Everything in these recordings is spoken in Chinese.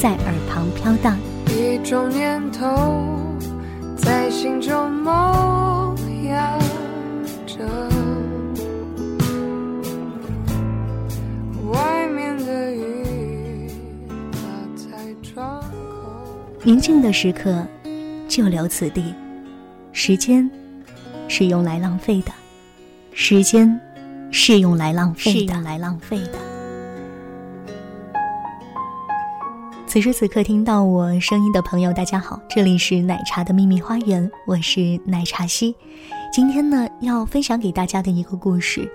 在耳旁飘荡，一种念头在心中萌芽着。外面的雨打在窗口。宁静的时刻，就留此地。时间是用来浪费的，时间是用来浪费的，来浪费的。此时此刻听到我声音的朋友，大家好，这里是奶茶的秘密花园，我是奶茶西。今天呢，要分享给大家的一个故事，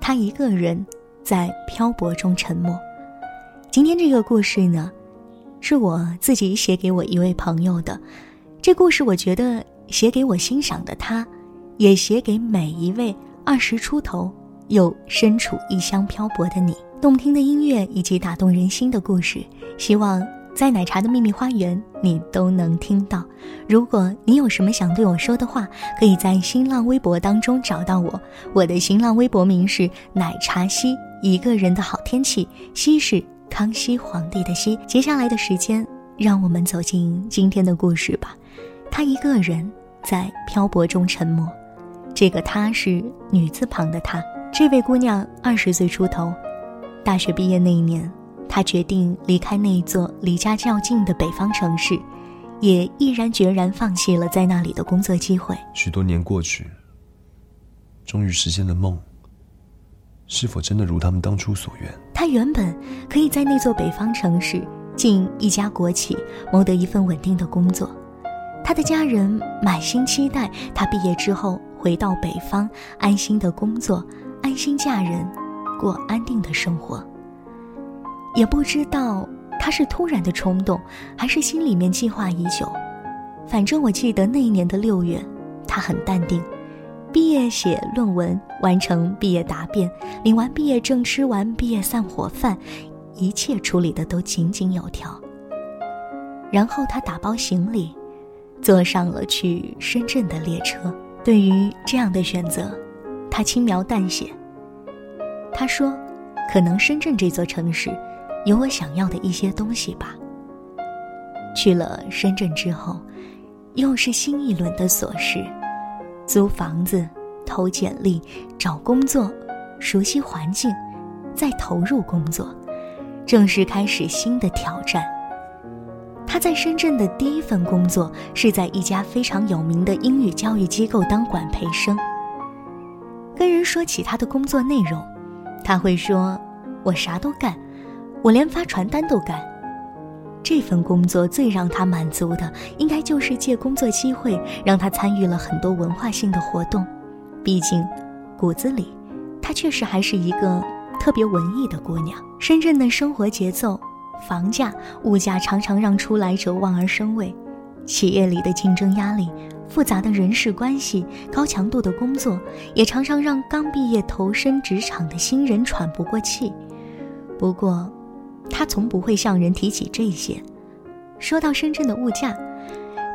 他一个人在漂泊中沉默。今天这个故事呢，是我自己写给我一位朋友的。这故事我觉得写给我欣赏的他，也写给每一位二十出头又身处异乡漂泊的你。动听的音乐以及打动人心的故事，希望。在奶茶的秘密花园，你都能听到。如果你有什么想对我说的话，可以在新浪微博当中找到我。我的新浪微博名是奶茶西，一个人的好天气，西是康熙皇帝的西。接下来的时间，让我们走进今天的故事吧。他一个人在漂泊中沉默。这个他是女字旁的他。这位姑娘二十岁出头，大学毕业那一年。他决定离开那座离家较近的北方城市，也毅然决然放弃了在那里的工作机会。许多年过去，终于实现了梦。是否真的如他们当初所愿？他原本可以在那座北方城市进一家国企，谋得一份稳定的工作。他的家人满心期待他毕业之后回到北方，安心的工作，安心嫁人，过安定的生活。也不知道他是突然的冲动，还是心里面计划已久。反正我记得那一年的六月，他很淡定，毕业写论文，完成毕业答辩，领完毕业证，吃完毕业散伙饭，一切处理的都井井有条。然后他打包行李，坐上了去深圳的列车。对于这样的选择，他轻描淡写。他说：“可能深圳这座城市。”有我想要的一些东西吧。去了深圳之后，又是新一轮的琐事：租房子、投简历、找工作、熟悉环境，再投入工作，正式开始新的挑战。他在深圳的第一份工作是在一家非常有名的英语教育机构当管培生。跟人说起他的工作内容，他会说：“我啥都干。”我连发传单都干。这份工作最让他满足的，应该就是借工作机会让他参与了很多文化性的活动。毕竟，骨子里，她确实还是一个特别文艺的姑娘。深圳的生活节奏、房价、物价常常让初来者望而生畏，企业里的竞争压力、复杂的人事关系、高强度的工作，也常常让刚毕业投身职场的新人喘不过气。不过，他从不会向人提起这些。说到深圳的物价，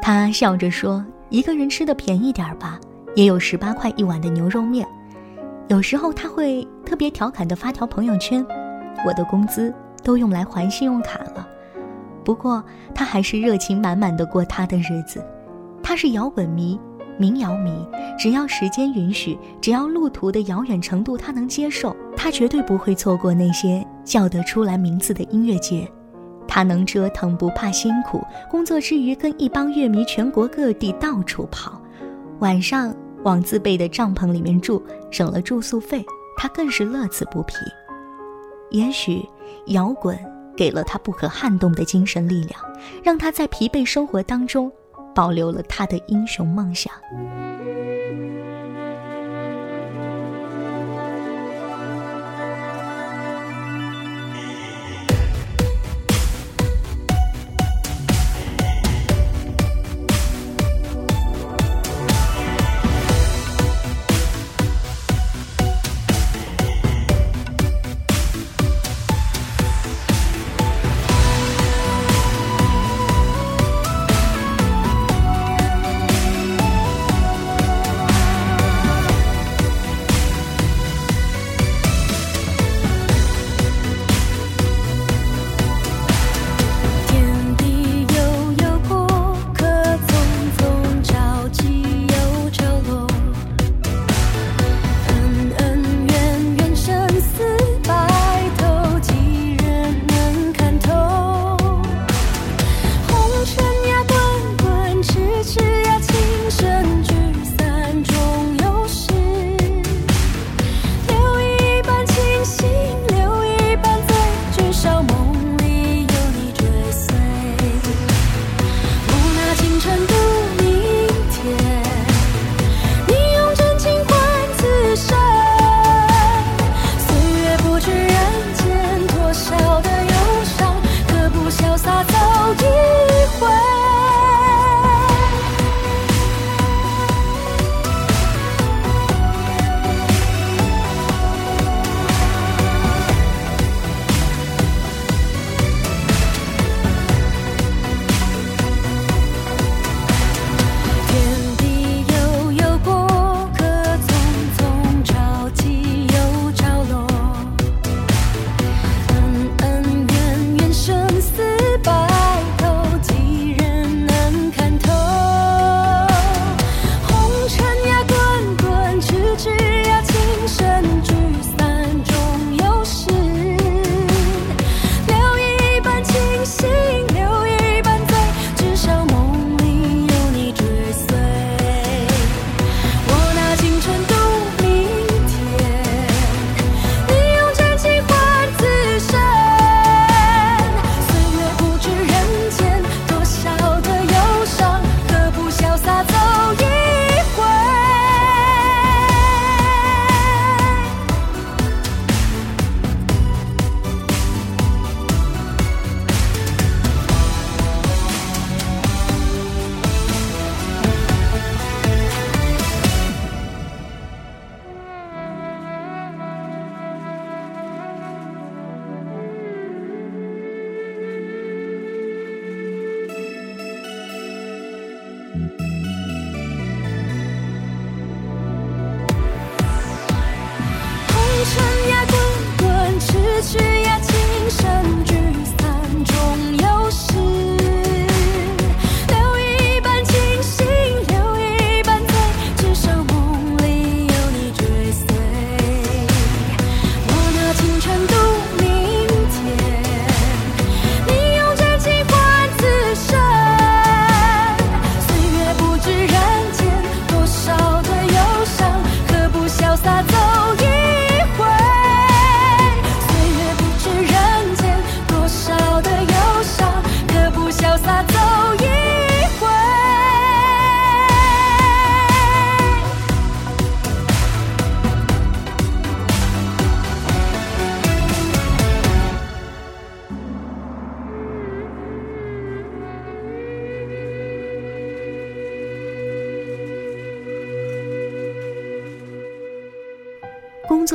他笑着说：“一个人吃的便宜点儿吧，也有十八块一碗的牛肉面。”有时候他会特别调侃的发条朋友圈：“我的工资都用来还信用卡了。”不过他还是热情满满的过他的日子。他是摇滚迷。民谣迷，只要时间允许，只要路途的遥远程度他能接受，他绝对不会错过那些叫得出来名字的音乐节。他能折腾，不怕辛苦，工作之余跟一帮乐迷全国各地到处跑，晚上往自备的帐篷里面住，省了住宿费，他更是乐此不疲。也许，摇滚给了他不可撼动的精神力量，让他在疲惫生活当中。保留了他的英雄梦想。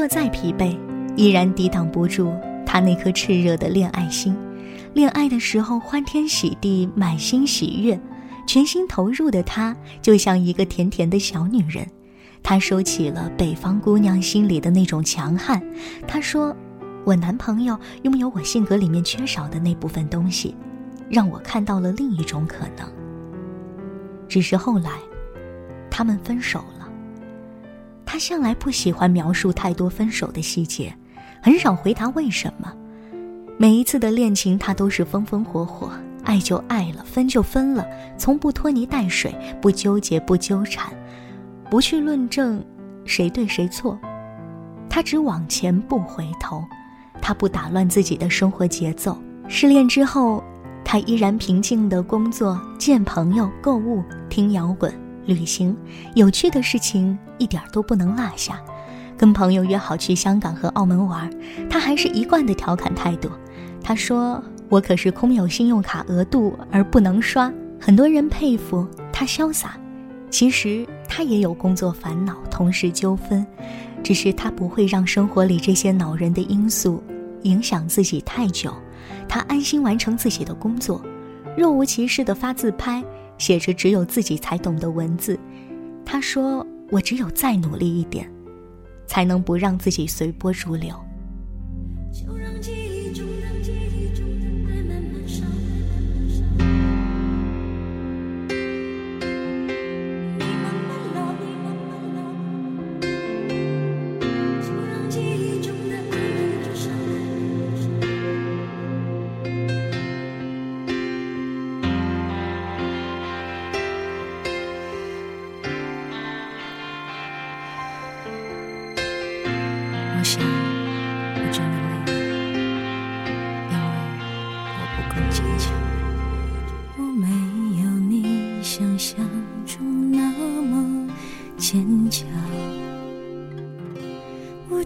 再疲惫，依然抵挡不住他那颗炽热的恋爱心。恋爱的时候欢天喜地，满心喜悦，全心投入的他就像一个甜甜的小女人。他收起了北方姑娘心里的那种强悍。他说：“我男朋友拥有我性格里面缺少的那部分东西，让我看到了另一种可能。”只是后来，他们分手了。他向来不喜欢描述太多分手的细节，很少回答为什么。每一次的恋情，他都是风风火火，爱就爱了，分就分了，从不拖泥带水，不纠结，不纠缠，不去论证谁对谁错，他只往前不回头，他不打乱自己的生活节奏。失恋之后，他依然平静的工作、见朋友、购物、听摇滚、旅行，有趣的事情一点都不能落下。跟朋友约好去香港和澳门玩，他还是一贯的调侃态度。他说：“我可是空有信用卡额度而不能刷。”很多人佩服他潇洒，其实他也有工作烦恼、同事纠纷，只是他不会让生活里这些恼人的因素影响自己太久。他安心完成自己的工作，若无其事的发自拍，写着只有自己才懂的文字。他说：“我只有再努力一点，才能不让自己随波逐流。”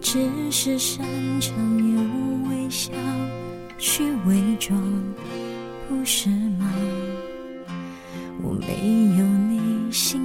只是擅长用微笑去伪装，不是吗？我没有你心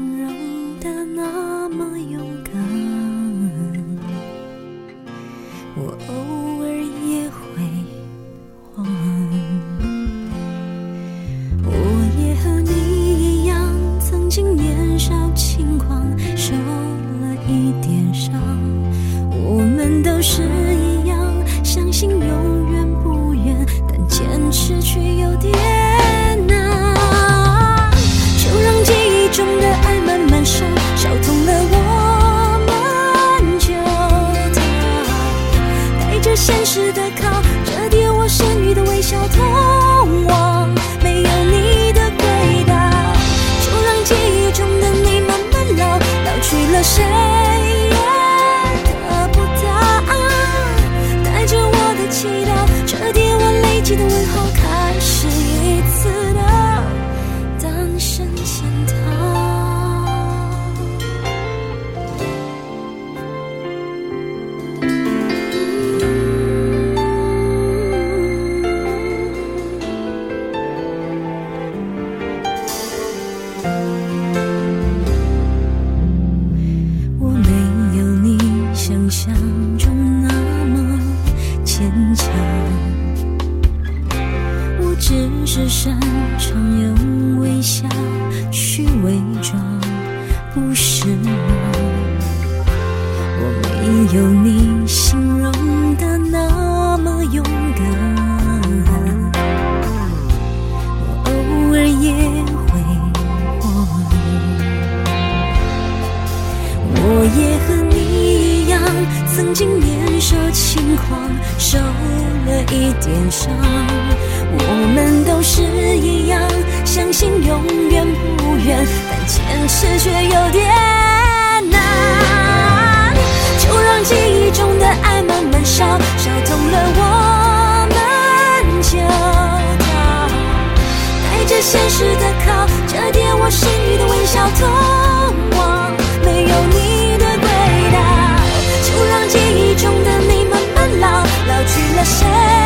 也和你一样，曾经年少轻狂，受了一点伤。我们都是一样，相信永远不远，但坚持却有点难。就让。记忆中的爱慢慢烧，烧痛了我们就逃。带着现实的靠，折叠我剩余的微笑，痛谁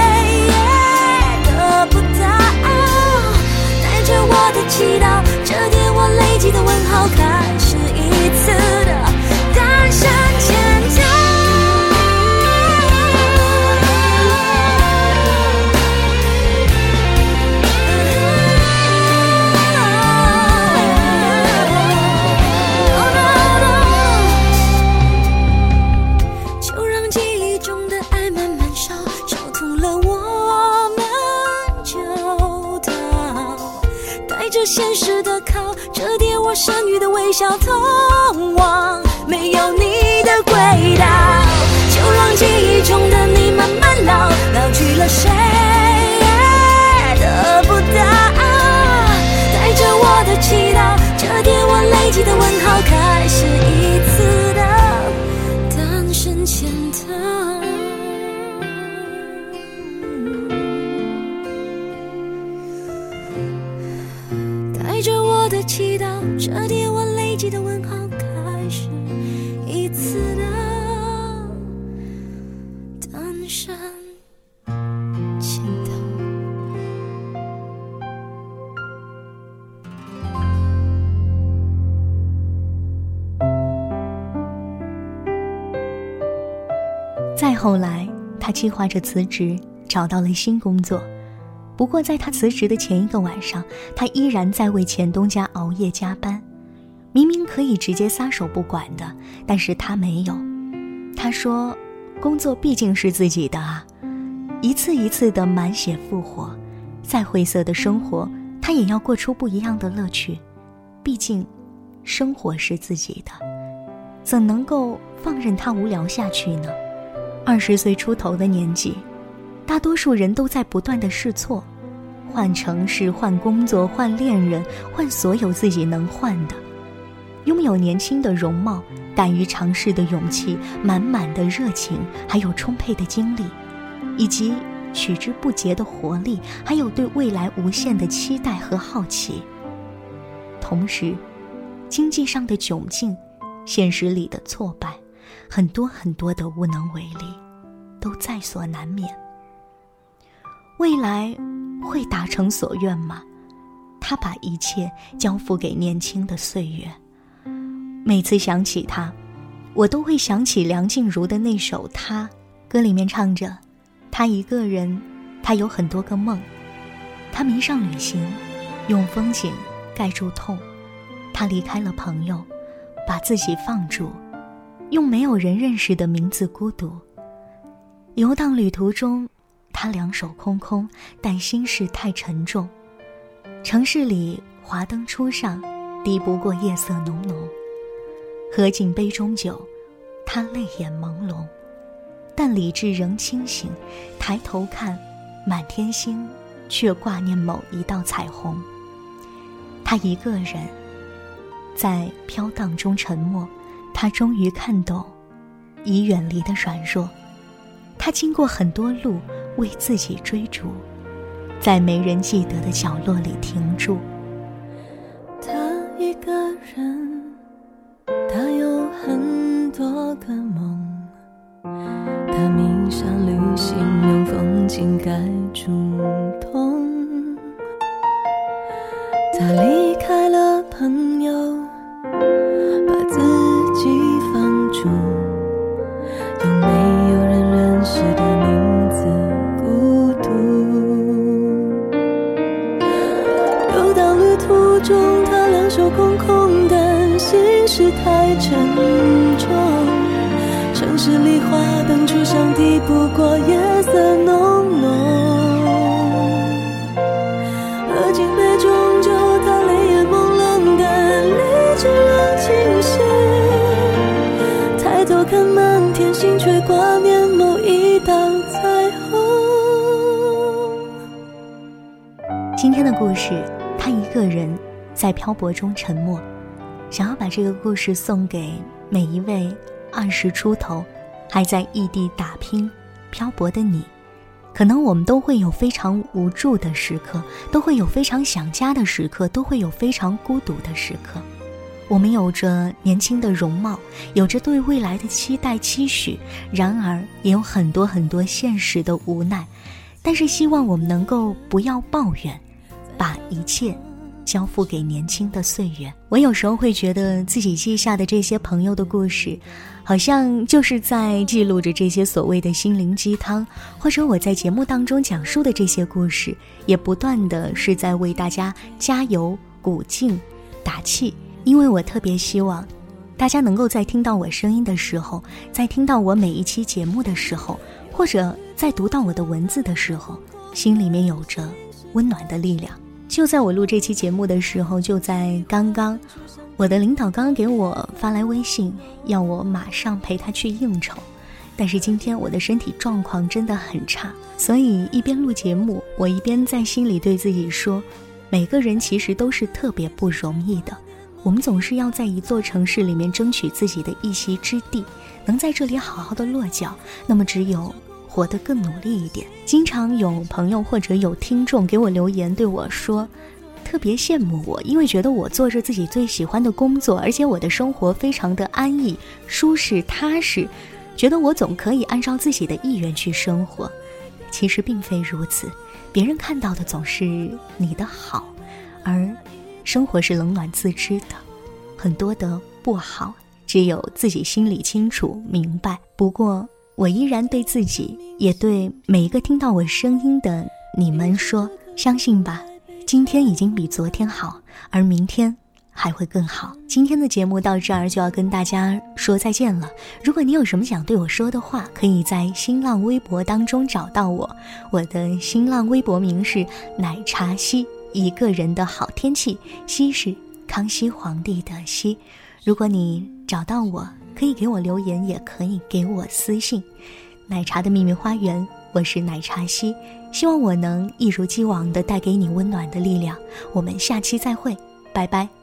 再后来，他计划着辞职，找到了新工作。不过，在他辞职的前一个晚上，他依然在为前东家熬夜加班。明明可以直接撒手不管的，但是他没有。他说：“工作毕竟是自己的啊。”一次一次的满血复活，再晦涩的生活，他也要过出不一样的乐趣。毕竟，生活是自己的，怎能够放任他无聊下去呢？二十岁出头的年纪，大多数人都在不断的试错，换城市、换工作、换恋人、换所有自己能换的。拥有年轻的容貌、敢于尝试的勇气、满满的热情，还有充沛的精力，以及取之不竭的活力，还有对未来无限的期待和好奇。同时，经济上的窘境，现实里的挫败。很多很多的无能为力，都在所难免。未来会达成所愿吗？他把一切交付给年轻的岁月。每次想起他，我都会想起梁静茹的那首《他》，歌里面唱着：“他一个人，他有很多个梦，他迷上旅行，用风景盖住痛，他离开了朋友，把自己放逐。”用没有人认识的名字孤独游荡旅途中，他两手空空，但心事太沉重。城市里华灯初上，敌不过夜色浓浓。喝尽杯中酒，他泪眼朦胧，但理智仍清醒。抬头看，满天星，却挂念某一道彩虹。他一个人，在飘荡中沉默。他终于看懂，已远离的软弱。他经过很多路，为自己追逐，在没人记得的角落里停住。他一个人，他有很多个梦，他迷上旅行，用风景盖住痛。他离是太沉重。城市里花灯初上，敌不过夜色浓浓。喝尽杯中酒，他泪眼朦胧，但理智仍清醒。抬头看满天星，却挂念某一道彩虹。今天的故事，他一个人在漂泊中沉默，想要把这个故事送给每一位二十出头还在异地打拼、漂泊的你。可能我们都会有非常无助的时刻，都会有非常想家的时刻，都会有非常孤独的时刻。我们有着年轻的容貌，有着对未来的期待期许，然而也有很多很多现实的无奈。但是希望我们能够不要抱怨，把一切交付给年轻的岁月。我有时候会觉得自己记下的这些朋友的故事，好像就是在记录着这些所谓的心灵鸡汤，或者我在节目当中讲述的这些故事，也不断的是在为大家加油、鼓劲、打气。因为我特别希望，大家能够在听到我声音的时候，在听到我每一期节目的时候，或者在读到我的文字的时候，心里面有着温暖的力量。就在我录这期节目的时候，就在刚刚，我的领导刚刚给我发来微信，要我马上陪他去应酬。但是今天我的身体状况真的很差，所以一边录节目，我一边在心里对自己说：每个人其实都是特别不容易的。我们总是要在一座城市里面争取自己的一席之地，能在这里好好的落脚，那么只有活得更努力一点。经常有朋友或者有听众给我留言对我说，特别羡慕我，因为觉得我做着自己最喜欢的工作，而且我的生活非常的安逸、舒适、踏实。觉得我总可以按照自己的意愿去生活，其实并非如此。别人看到的总是你的好，而生活是冷暖自知的，很多的不好只有自己心里清楚明白。不过，我依然对自己，也对每一个听到我声音的你们说：相信吧，今天已经比昨天好，而明天。还会更好。今天的节目到这儿就要跟大家说再见了。如果你有什么想对我说的话，可以在新浪微博当中找到我。我的新浪微博名是奶茶西，一个人的好天气。西是康熙皇帝的西。如果你找到我，可以给我留言，也可以给我私信。奶茶的秘密花园，我是奶茶西。希望我能一如既往的带给你温暖的力量。我们下期再会，拜拜。